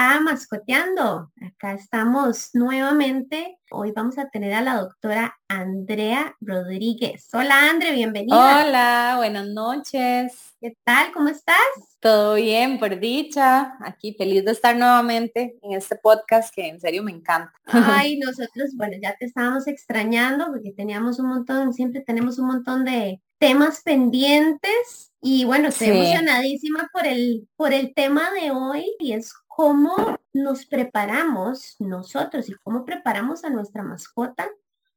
a Mascoteando. Acá estamos nuevamente. Hoy vamos a tener a la doctora Andrea Rodríguez. Hola, Andre, bienvenida. Hola, buenas noches. ¿Qué tal? ¿Cómo estás? Todo bien, por dicha. Aquí feliz de estar nuevamente en este podcast que en serio me encanta. Ay, nosotros, bueno, ya te estábamos extrañando porque teníamos un montón, siempre tenemos un montón de temas pendientes y bueno, estoy emocionadísima por el, por el tema de hoy y es cómo nos preparamos nosotros y cómo preparamos a nuestra mascota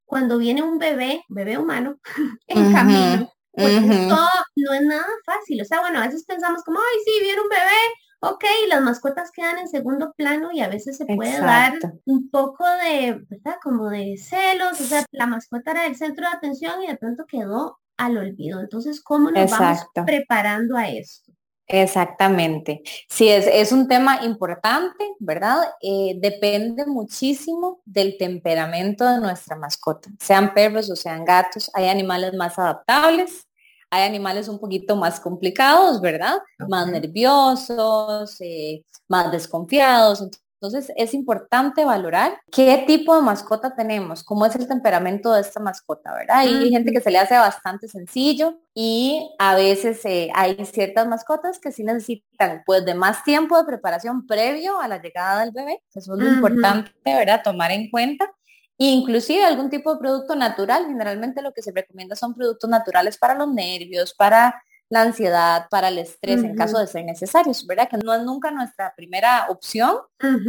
cuando viene un bebé, bebé humano, en camino. Porque esto no es nada fácil. O sea, bueno, a veces pensamos como, ay, sí, viene un bebé, ok, las mascotas quedan en segundo plano y a veces se puede dar un poco de, ¿verdad? Como de celos, o sea, la mascota era el centro de atención y de pronto quedó al olvido. Entonces, ¿cómo nos vamos preparando a esto? Exactamente. Sí, es, es un tema importante, ¿verdad? Eh, depende muchísimo del temperamento de nuestra mascota, sean perros o sean gatos. Hay animales más adaptables, hay animales un poquito más complicados, ¿verdad? Más nerviosos, eh, más desconfiados. Entonces es importante valorar qué tipo de mascota tenemos, cómo es el temperamento de esta mascota, ¿verdad? Hay gente que se le hace bastante sencillo y a veces eh, hay ciertas mascotas que sí necesitan pues de más tiempo de preparación previo a la llegada del bebé. Eso es lo importante, ¿verdad? Tomar en cuenta. Inclusive algún tipo de producto natural, generalmente lo que se recomienda son productos naturales para los nervios, para la ansiedad, para el estrés en caso de ser necesarios, ¿verdad? Que no es nunca nuestra primera opción,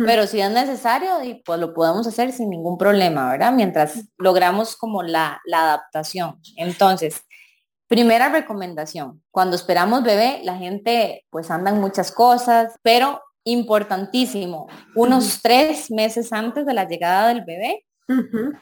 pero si es necesario, y pues lo podemos hacer sin ningún problema, ¿verdad? Mientras logramos como la, la adaptación. Entonces, primera recomendación, cuando esperamos bebé, la gente pues anda en muchas cosas, pero importantísimo, unos tres meses antes de la llegada del bebé,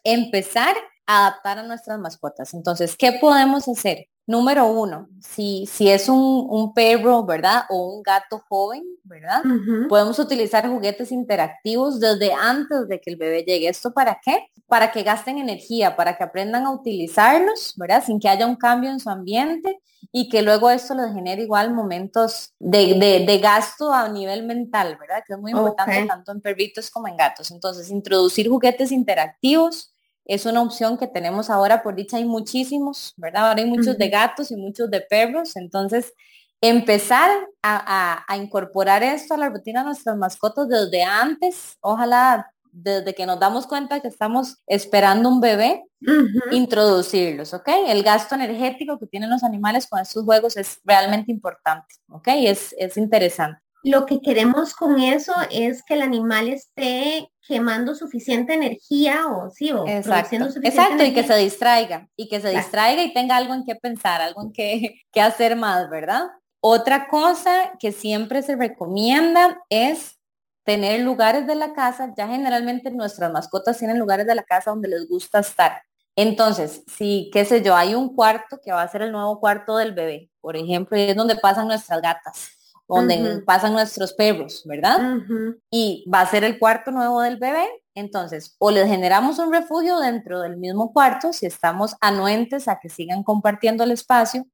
empezar a adaptar a nuestras mascotas. Entonces, ¿qué podemos hacer? Número uno, si, si es un, perro, ¿verdad? O un gato joven, ¿verdad? Podemos utilizar juguetes interactivos desde antes de que el bebé llegue. ¿Esto para qué? Para que gasten energía, para que aprendan a utilizarlos, ¿verdad? Sin que haya un cambio en su ambiente y que luego esto les genere igual momentos de, gasto a nivel mental, ¿verdad? Que es muy importante tanto en perritos como en gatos. Entonces, introducir juguetes interactivos es una opción que tenemos ahora, por dicha hay muchísimos, ¿verdad? Ahora hay muchos de gatos y muchos de perros, entonces empezar a, incorporar esto a la rutina de nuestras mascotas desde antes, ojalá desde que nos damos cuenta que estamos esperando un bebé, introducirlos, ¿ok? El gasto energético que tienen los animales con estos juegos es realmente importante, ¿ok? Es, es interesante lo que queremos con eso es que el animal esté quemando suficiente energía o sí, o Exacto, Exacto y que se distraiga, y que se distraiga y tenga algo en qué pensar, algo en qué, qué hacer más, ¿verdad? Otra cosa que siempre se recomienda es tener lugares de la casa, ya generalmente nuestras mascotas tienen lugares de la casa donde les gusta estar. Entonces, si, qué sé yo, hay un cuarto que va a ser el nuevo cuarto del bebé, por ejemplo, y es donde pasan nuestras gatas donde pasan nuestros perros, ¿verdad? Y va a ser el cuarto nuevo del bebé. Entonces, o les generamos un refugio dentro del mismo cuarto si estamos anuentes a que sigan compartiendo el espacio,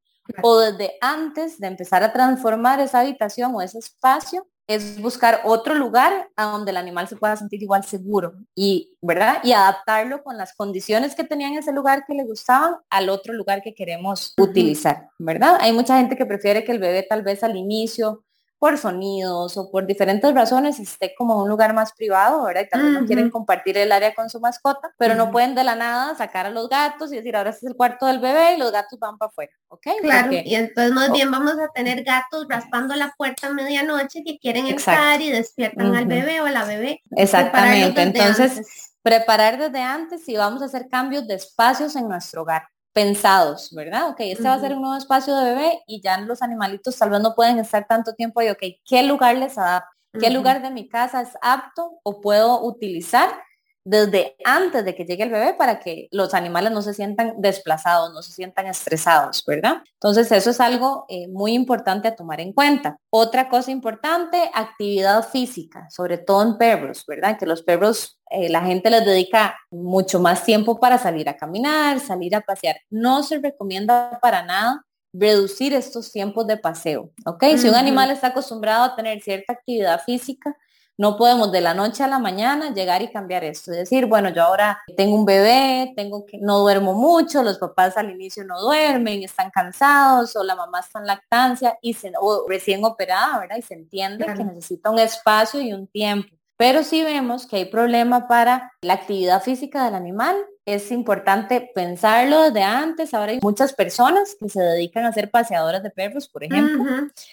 o desde antes de empezar a transformar esa habitación o ese espacio, es buscar otro lugar a donde el animal se pueda sentir igual seguro y, ¿verdad? Y adaptarlo con las condiciones que tenía en ese lugar que le gustaban al otro lugar que queremos utilizar, ¿verdad? Hay mucha gente que prefiere que el bebé tal vez al inicio por sonidos o por diferentes razones esté como un lugar más privado, ¿verdad? Y tal vez no quieren compartir el área con su mascota, pero no pueden de la nada sacar a los gatos y decir, ahora este es el cuarto del bebé y los gatos van para afuera, ¿ok? Claro, y entonces más bien vamos a tener gatos raspando la puerta a medianoche que quieren estar y despiertan al bebé o a la bebé. Exactamente, entonces preparar desde antes y vamos a hacer cambios de espacios en nuestro hogar pensados, ¿verdad? Ok, este va a ser un nuevo espacio de bebé y ya los animalitos tal vez no pueden estar tanto tiempo ahí, ok, ¿qué lugar les adapta? ¿Qué lugar de mi casa es apto o puedo utilizar desde antes de que llegue el bebé para que los animales no se sientan desplazados, no se sientan estresados, ¿verdad? Entonces eso es algo eh, muy importante a tomar en cuenta. Otra cosa importante, actividad física, sobre todo en perros, ¿verdad? Que los perros, eh, la gente les dedica mucho más tiempo para salir a caminar, salir a pasear. No se recomienda para nada reducir estos tiempos de paseo, ¿ok? Si un animal está acostumbrado a tener cierta actividad física, No podemos de la noche a la mañana llegar y cambiar esto. Es decir, bueno, yo ahora tengo un bebé, tengo que, no duermo mucho, los papás al inicio no duermen, están cansados o la mamá está en lactancia y se, o recién operada, ¿verdad? Y se entiende que necesita un espacio y un tiempo. Pero si vemos que hay problema para la actividad física del animal, es importante pensarlo desde antes. Ahora hay muchas personas que se dedican a ser paseadoras de perros, por ejemplo.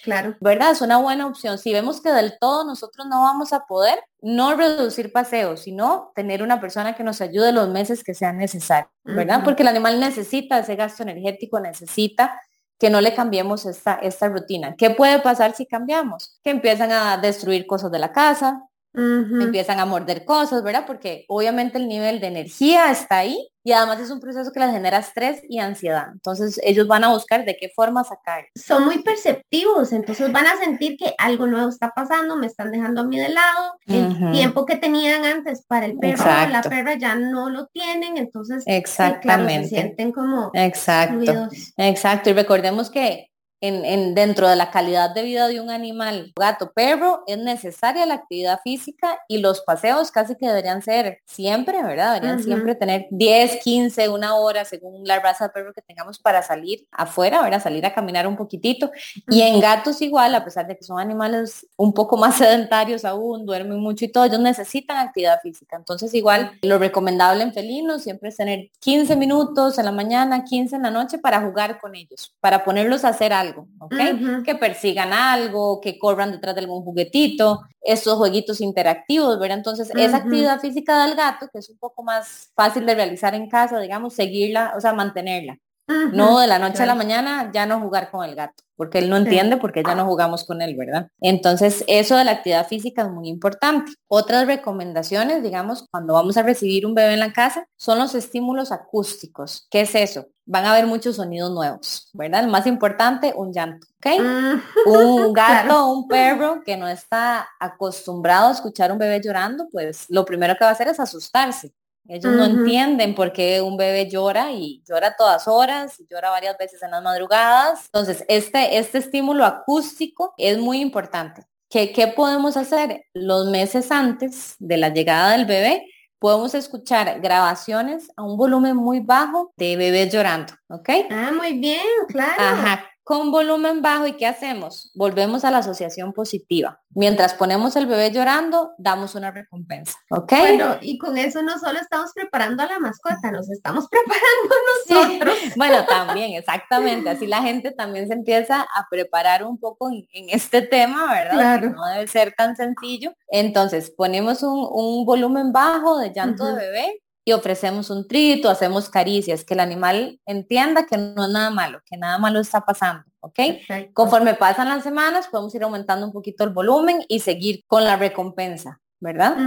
claro. ¿Verdad? Es una buena opción. Si vemos que del todo nosotros no vamos a poder, no reducir paseos, sino tener una persona que nos ayude los meses que sean necesarios, ¿verdad? Porque el animal necesita ese gasto energético, necesita que no le cambiemos esta, esta rutina. ¿Qué puede pasar si cambiamos? Que empiezan a destruir cosas de la casa, empiezan a morder cosas, ¿verdad? Porque obviamente el nivel de energía está ahí y además es un proceso que les genera estrés y ansiedad. Entonces ellos van a buscar de qué forma sacar. Son muy perceptivos, entonces van a sentir que algo nuevo está pasando, me están dejando a mí de lado, el tiempo que tenían antes para el perro la perra ya no lo tienen, entonces Exactamente. se sienten como Exacto. Exacto. Y recordemos que en, dentro de la calidad de vida de un animal, gato, perro, es necesaria la actividad física y los paseos casi que deberían ser siempre, ¿verdad? Deberían siempre tener 10, 15, una hora según la raza de perro que tengamos para salir afuera, ¿verdad? Salir a caminar un poquitito. Y en gatos igual, a pesar de que son animales un poco más sedentarios aún, duermen mucho y todo, ellos necesitan actividad física. Entonces igual lo recomendable en felinos siempre es tener 15 minutos en la mañana, 15 en la noche para jugar con ellos, para ponerlos a hacer algo que persigan algo, que corran detrás de algún juguetito, esos jueguitos interactivos, ¿verdad? Entonces, esa actividad física del gato, que es un poco más fácil de realizar en casa, digamos, seguirla, o sea, mantenerla. No de la noche a la mañana ya no jugar con el gato, porque él no entiende porque ya no jugamos con él, ¿verdad? Entonces, eso de la actividad física es muy importante. Otras recomendaciones, digamos, cuando vamos a recibir un bebé en la casa, son los estímulos acústicos. ¿Qué es eso? Van a haber muchos sonidos nuevos, ¿verdad? El más importante, un llanto, ¿ok? Un gato un perro que no está acostumbrado a escuchar un bebé llorando, pues lo primero que va a hacer es asustarse. Ellos no entienden por qué un bebé llora y llora todas horas, y llora varias veces en las madrugadas. Entonces, este, este estímulo acústico es muy importante. ¿Qué, ¿Qué podemos hacer? Los meses antes de la llegada del bebé, podemos escuchar grabaciones a un volumen muy bajo de bebés llorando, ¿ok? Ah, muy bien, claro. Ajá, con volumen bajo y ¿qué hacemos? Volvemos a la asociación positiva. Mientras ponemos el bebé llorando, damos una recompensa. ¿Ok? Bueno, y con eso no solo estamos preparando a la mascota, nos estamos preparando nosotros. Bueno, también, exactamente. Así la gente también se empieza a preparar un poco en, este tema, ¿verdad? Claro. no debe ser tan sencillo. Entonces, ponemos un, volumen bajo de llanto de bebé y ofrecemos un trito, hacemos caricias, que el animal entienda que no es nada malo, que nada malo está pasando, ¿ok? Conforme pasan las semanas, podemos ir aumentando un poquito el volumen y seguir con la recompensa, ¿verdad?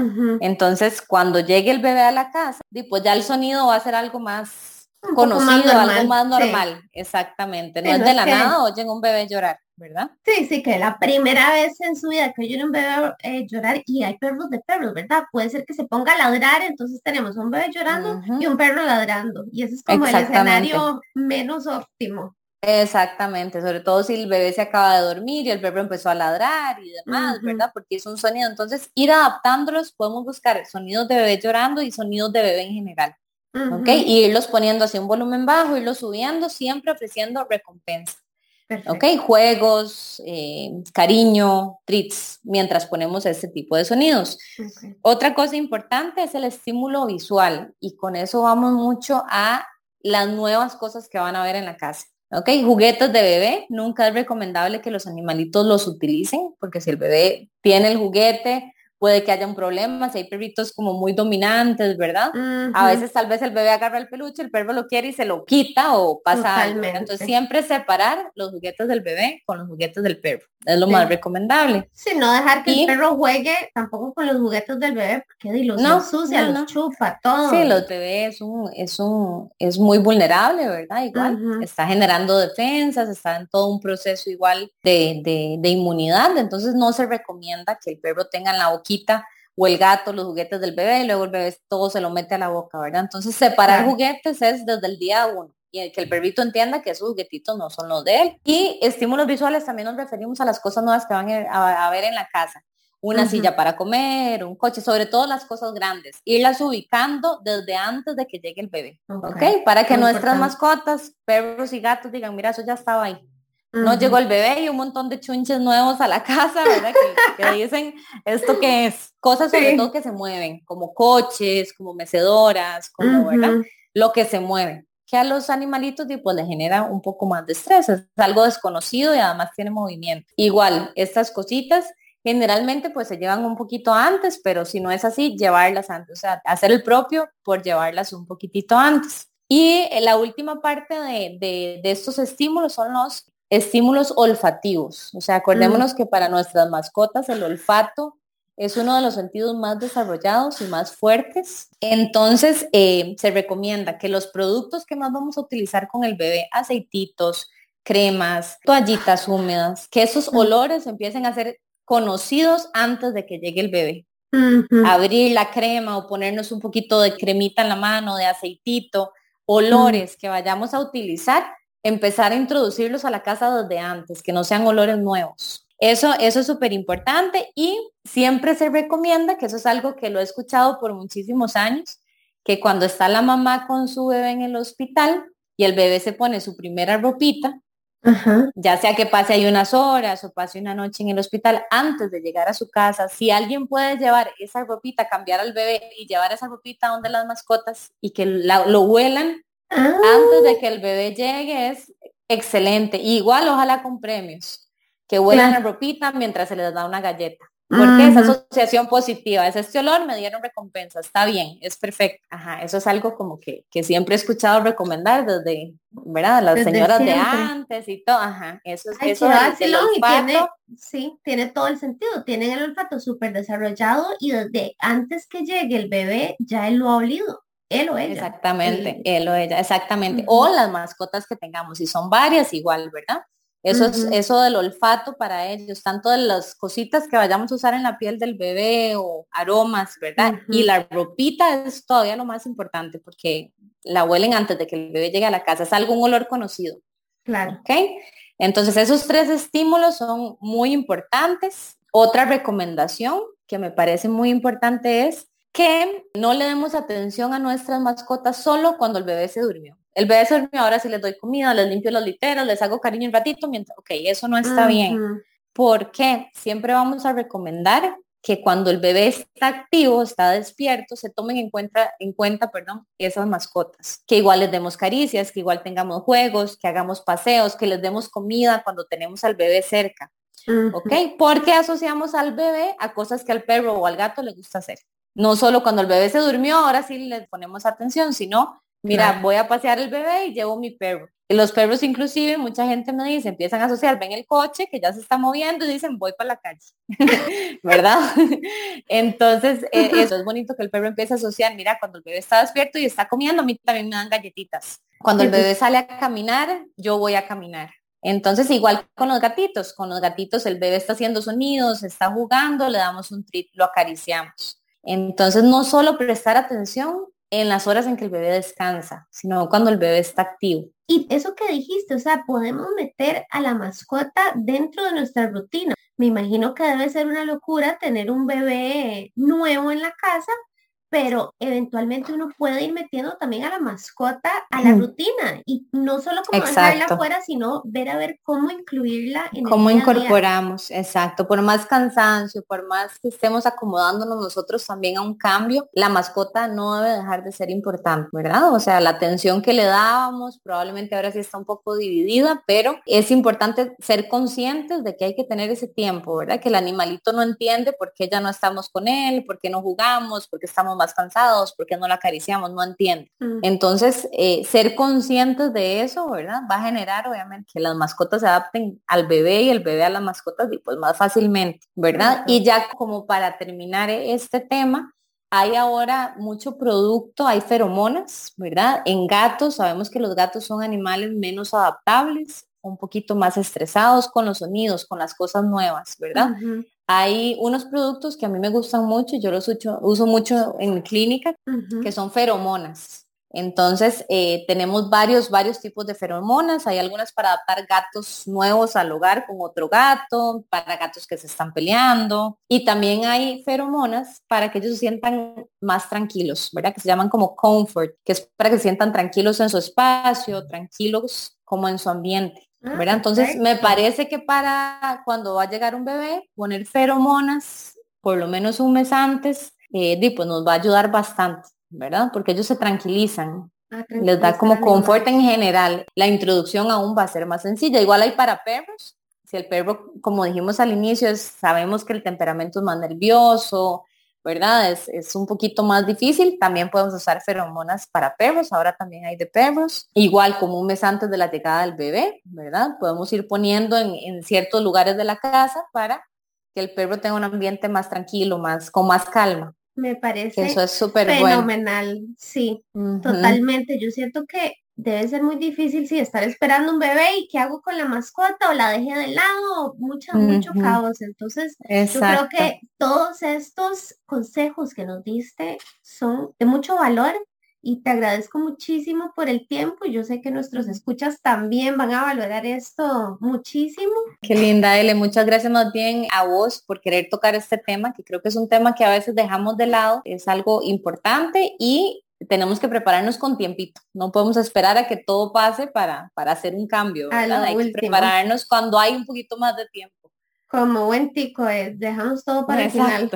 Entonces, cuando llegue el bebé a la casa, pues ya el sonido va a ser algo más conocido, algo más normal, exactamente. No es de la nada, oyen un bebé llorar. ¿verdad? Sí, sí, que la primera vez en su vida que oye un bebé eh, llorar y hay perros de perros, ¿verdad? Puede ser que se ponga a ladrar, entonces tenemos un bebé llorando y un perro ladrando. Y ese es como el escenario menos óptimo. Exactamente, sobre todo si el bebé se acaba de dormir y el perro empezó a ladrar y demás, ¿verdad? Porque es un sonido. Entonces, ir adaptándolos, podemos buscar sonidos de bebé llorando y sonidos de bebé en general. ¿Ok? Y irlos poniendo así un volumen bajo, irlos subiendo, siempre ofreciendo recompensa. Ok, juegos, eh, cariño, treats, mientras ponemos este tipo de sonidos. Otra cosa importante es el estímulo visual y con eso vamos mucho a las nuevas cosas que van a ver en la casa. Ok, juguetes de bebé, nunca es recomendable que los animalitos los utilicen porque si el bebé tiene el juguete, puede que haya un problema, si hay perritos como muy dominantes, ¿verdad? A veces tal vez el bebé agarra el peluche, el perro lo quiere y se lo quita o pasa algo. Entonces siempre separar los juguetes del bebé con los juguetes del perro. Es lo más recomendable. Sí, no dejar que el perro juegue tampoco con los juguetes del bebé, porque los no, ensucia, los chupa, todo. Sí, los bebés es un, es un, es muy vulnerable, ¿verdad? Igual, está generando defensas, está en todo un proceso igual de, de, de inmunidad, entonces no se recomienda que el perro tenga en la boca o el gato, los juguetes del bebé, y luego el bebé todo se lo mete a la boca, ¿verdad? Entonces separar juguetes es desde el día uno y que el perrito entienda que esos juguetitos no son los de él. Y estímulos visuales también nos referimos a las cosas nuevas que van a, ver en la casa. una silla para comer, un coche, sobre todo las cosas grandes, irlas ubicando desde antes de que llegue el bebé, ¿ok? Para que nuestras mascotas, perros y gatos digan, mira, eso ya estaba ahí. No llegó el bebé y un montón de chunches nuevos a la casa, ¿verdad? Que, dicen esto que es cosas sobre todo que se mueven, como coches, como mecedoras, como, ¿verdad? Lo que se mueve que a los animalitos pues le genera un poco más de estrés, es algo desconocido y además tiene movimiento. Igual, estas cositas generalmente pues se llevan un poquito antes, pero si no es así, llevarlas antes, o sea, hacer el propio por llevarlas un poquitito antes. Y la última parte de, estos estímulos son los estímulos olfativos. O sea, acordémonos mm. que para nuestras mascotas el olfato es uno de los sentidos más desarrollados y más fuertes. Entonces, eh, se recomienda que los productos que más vamos a utilizar con el bebé, aceititos, cremas, toallitas húmedas, que esos olores empiecen a ser conocidos antes de que llegue el bebé. Abrir la crema o ponernos un poquito de cremita en la mano, de aceitito, olores que vayamos a utilizar, empezar a introducirlos a la casa desde antes, que no sean olores nuevos. Eso, eso es súper importante y siempre se recomienda, que eso es algo que lo he escuchado por muchísimos años, que cuando está la mamá con su bebé en el hospital y el bebé se pone su primera ropita, ya sea que pase ahí unas horas o pase una noche en el hospital antes de llegar a su casa, si alguien puede llevar esa ropita, cambiar al bebé y llevar esa ropita donde las mascotas y que lo huelan ah. antes de que el bebé llegue es excelente. igual ojalá con premios, que huelan la ropita mientras se les da una galleta. Porque esa asociación positiva, es este olor, me dieron recompensa, está bien, es perfecto. Ajá, eso es algo como que, que siempre he escuchado recomendar desde, ¿verdad? Las señoras de antes y todo, ajá, eso es eso tiene, sí, tiene todo el sentido, tienen el olfato súper desarrollado y desde antes que llegue el bebé ya él lo ha olido. Él o ella. Exactamente, él o ella, exactamente. O las mascotas que tengamos, si son varias, igual, ¿verdad? Eso es eso del olfato para ellos, tanto de las cositas que vayamos a usar en la piel del bebé o aromas, ¿verdad? Y la ropita es todavía lo más importante porque la huelen antes de que el bebé llegue a la casa. Es algún olor conocido. Claro. ¿Ok? Entonces esos tres estímulos son muy importantes. Otra recomendación que me parece muy importante es que no le demos atención a nuestras mascotas solo cuando el bebé se durmió. El bebé se durmió, ahora sí les doy comida, les limpio los literos, les hago cariño un ratito, mientras, ok, eso no está bien. Porque siempre vamos a recomendar que cuando el bebé está activo, está despierto, se tomen en cuenta, en cuenta perdón, esas mascotas. Que igual les demos caricias, que igual tengamos juegos, que hagamos paseos, que les demos comida cuando tenemos al bebé cerca. ¿Ok? Porque asociamos al bebé a cosas que al perro o al gato le gusta hacer. No solo cuando el bebé se durmió, ahora sí les ponemos atención, sino Mira, voy a pasear el bebé y llevo mi perro. Y los perros inclusive, mucha gente me dice, empiezan a asociar, ven el coche que ya se está moviendo y dicen, voy para la calle. ¿Verdad? Entonces, e, eso es bonito que el perro empiece a asociar, mira, cuando el bebé está despierto y está comiendo, a mí también me dan galletitas. Cuando el bebé sale a caminar, yo voy a caminar. Entonces, igual con los gatitos, con los gatitos el bebé está haciendo sonidos, está jugando, le damos un trip, lo acariciamos. Entonces, no solo prestar atención, en las horas en que el bebé descansa, sino cuando el bebé está activo. Y eso que dijiste, o sea, podemos meter a la mascota dentro de nuestra rutina. Me imagino que debe ser una locura tener un bebé nuevo en la casa pero eventualmente uno puede ir metiendo también a la mascota a la rutina y no solo como dejarla afuera, sino ver a ver cómo incluirla en cómo incorporamos, exacto, por más cansancio, por más que estemos acomodándonos nosotros también a un cambio, la mascota no debe dejar de ser importante, ¿verdad? O sea, la atención que le dábamos probablemente ahora sí está un poco dividida, pero es importante ser conscientes de que hay que tener ese tiempo, ¿verdad? Que el animalito no entiende por qué ya no estamos con él, por qué no jugamos, por qué estamos más cansados, porque no la acariciamos, no entiende. Mm. Entonces, eh, ser conscientes de eso, ¿verdad? Va a generar, obviamente, que las mascotas se adapten al bebé y el bebé a las mascotas y pues más fácilmente, ¿verdad? Y ya como para terminar este tema, hay ahora mucho producto, hay feromonas, ¿verdad? En gatos, sabemos que los gatos son animales menos adaptables, un poquito más estresados con los sonidos, con las cosas nuevas, ¿verdad? Hay unos productos que a mí me gustan mucho, yo los uso, uso mucho en clínica, que son feromonas. Entonces, eh, tenemos varios, varios tipos de feromonas. Hay algunas para adaptar gatos nuevos al hogar con otro gato, para gatos que se están peleando. Y también hay feromonas para que ellos se sientan más tranquilos, ¿verdad? Que se llaman como comfort, que es para que se sientan tranquilos en su espacio, tranquilos como en su ambiente. Ah, ¿verdad? Entonces, me parece que para cuando va a llegar un bebé, poner feromonas por lo menos un mes antes, eh, pues nos va a ayudar bastante. ¿verdad? Porque ellos se tranquilizan. Ah, les da como confort en general. La introducción aún va a ser más sencilla. Igual hay para perros. Si el perro, como dijimos al inicio, es, sabemos que el temperamento es más nervioso, ¿verdad? Es, es, un poquito más difícil. También podemos usar feromonas para perros. Ahora también hay de perros. Igual como un mes antes de la llegada del bebé, ¿verdad? Podemos ir poniendo en, en ciertos lugares de la casa para que el perro tenga un ambiente más tranquilo, más con más calma. Me parece Eso es súper fenomenal, sí, totalmente. Yo siento que debe ser muy difícil si estar esperando un bebé y qué hago con la mascota o la dejé de lado, mucho, mucho caos. Entonces, yo creo que todos estos consejos que nos diste son de mucho valor y te agradezco muchísimo por el tiempo. Yo sé que nuestros escuchas también van a valorar esto muchísimo. Qué linda, Ele. Muchas gracias más bien a vos por querer tocar este tema, que creo que es un tema que a veces dejamos de lado. Es algo importante y tenemos que prepararnos con tiempito. No podemos esperar a que todo pase para, para hacer un cambio. Hay que prepararnos cuando hay un poquito más de tiempo. Como buen tico es, dejamos todo para el final.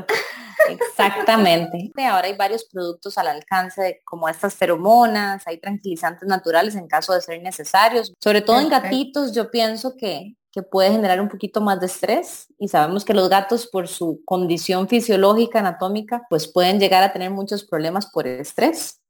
Exactamente. Ahora hay varios productos al alcance, como estas feromonas, hay tranquilizantes naturales en caso de ser necesarios. Sobre todo en gatitos, yo pienso que, que puede generar un poquito más de estrés y sabemos que los gatos por su condición fisiológica, anatómica, pues pueden llegar a tener muchos problemas por estrés.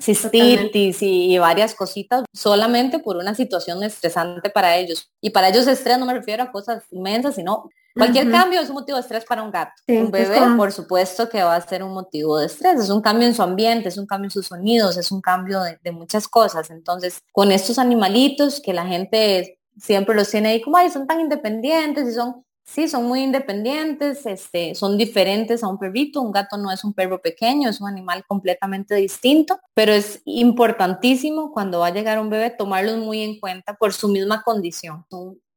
Cistitis y varias cositas solamente por una situación estresante para ellos. Y para ellos estrés no me refiero a cosas inmensas, sino cualquier cambio es un motivo de estrés para un gato. un bebé, por supuesto que va a ser un motivo de estrés. Es un cambio en su ambiente, es un cambio en sus sonidos, es un cambio de, de muchas cosas. Entonces, con estos animalitos que la gente siempre los tiene ahí como, ay, son tan independientes y son Sí, son muy independientes, este, son diferentes a un perrito. Un gato no es un perro pequeño, es un animal completamente distinto, pero es importantísimo cuando va a llegar un bebé tomarlos muy en cuenta por su misma condición.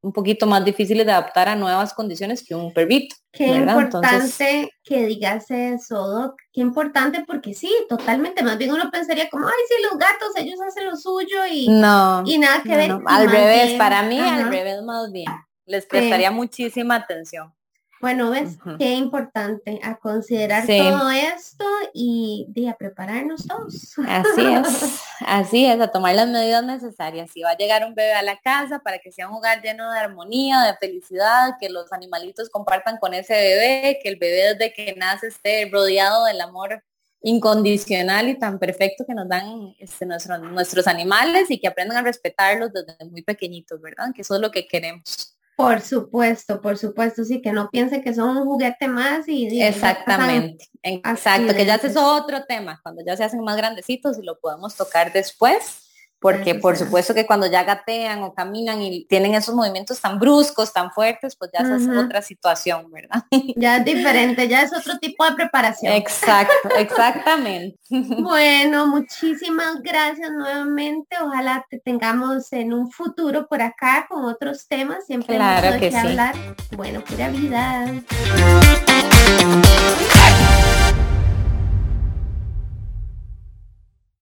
Un poquito más difíciles de adaptar a nuevas condiciones que un perrito. Qué importante que digas eso, Doc. Qué importante porque sí, totalmente. Más bien uno pensaría como, ay, sí, los gatos, ellos hacen lo suyo y, no, y nada que ver. Al revés, para mí al revés más bien les prestaría muchísima atención. Bueno, ves, qué importante a considerar todo esto y de a prepararnos todos. Así es, así es, a tomar las medidas necesarias. Si va a llegar un bebé a la casa para que sea un hogar lleno de armonía, de felicidad, que los animalitos compartan con ese bebé, que el bebé desde que nace esté rodeado del amor incondicional y tan perfecto que nos dan este, nuestros animales y que aprendan a respetarlos desde muy pequeñitos, ¿verdad? Que eso es lo que queremos. Por supuesto, por supuesto, sí, que no piense que son un juguete más y... Exactamente, exacto, que ya es otro tema, cuando ya se hacen más grandecitos y lo podemos tocar después porque por supuesto que cuando ya gatean o caminan y tienen esos movimientos tan bruscos, tan fuertes, pues ya es otra situación, ¿verdad? Ya es diferente, ya es otro tipo de preparación. Exacto, exactamente. Bueno, muchísimas gracias nuevamente. Ojalá te tengamos en un futuro por acá con otros temas. Siempre claro que, sí. hablar. Bueno, pura vida.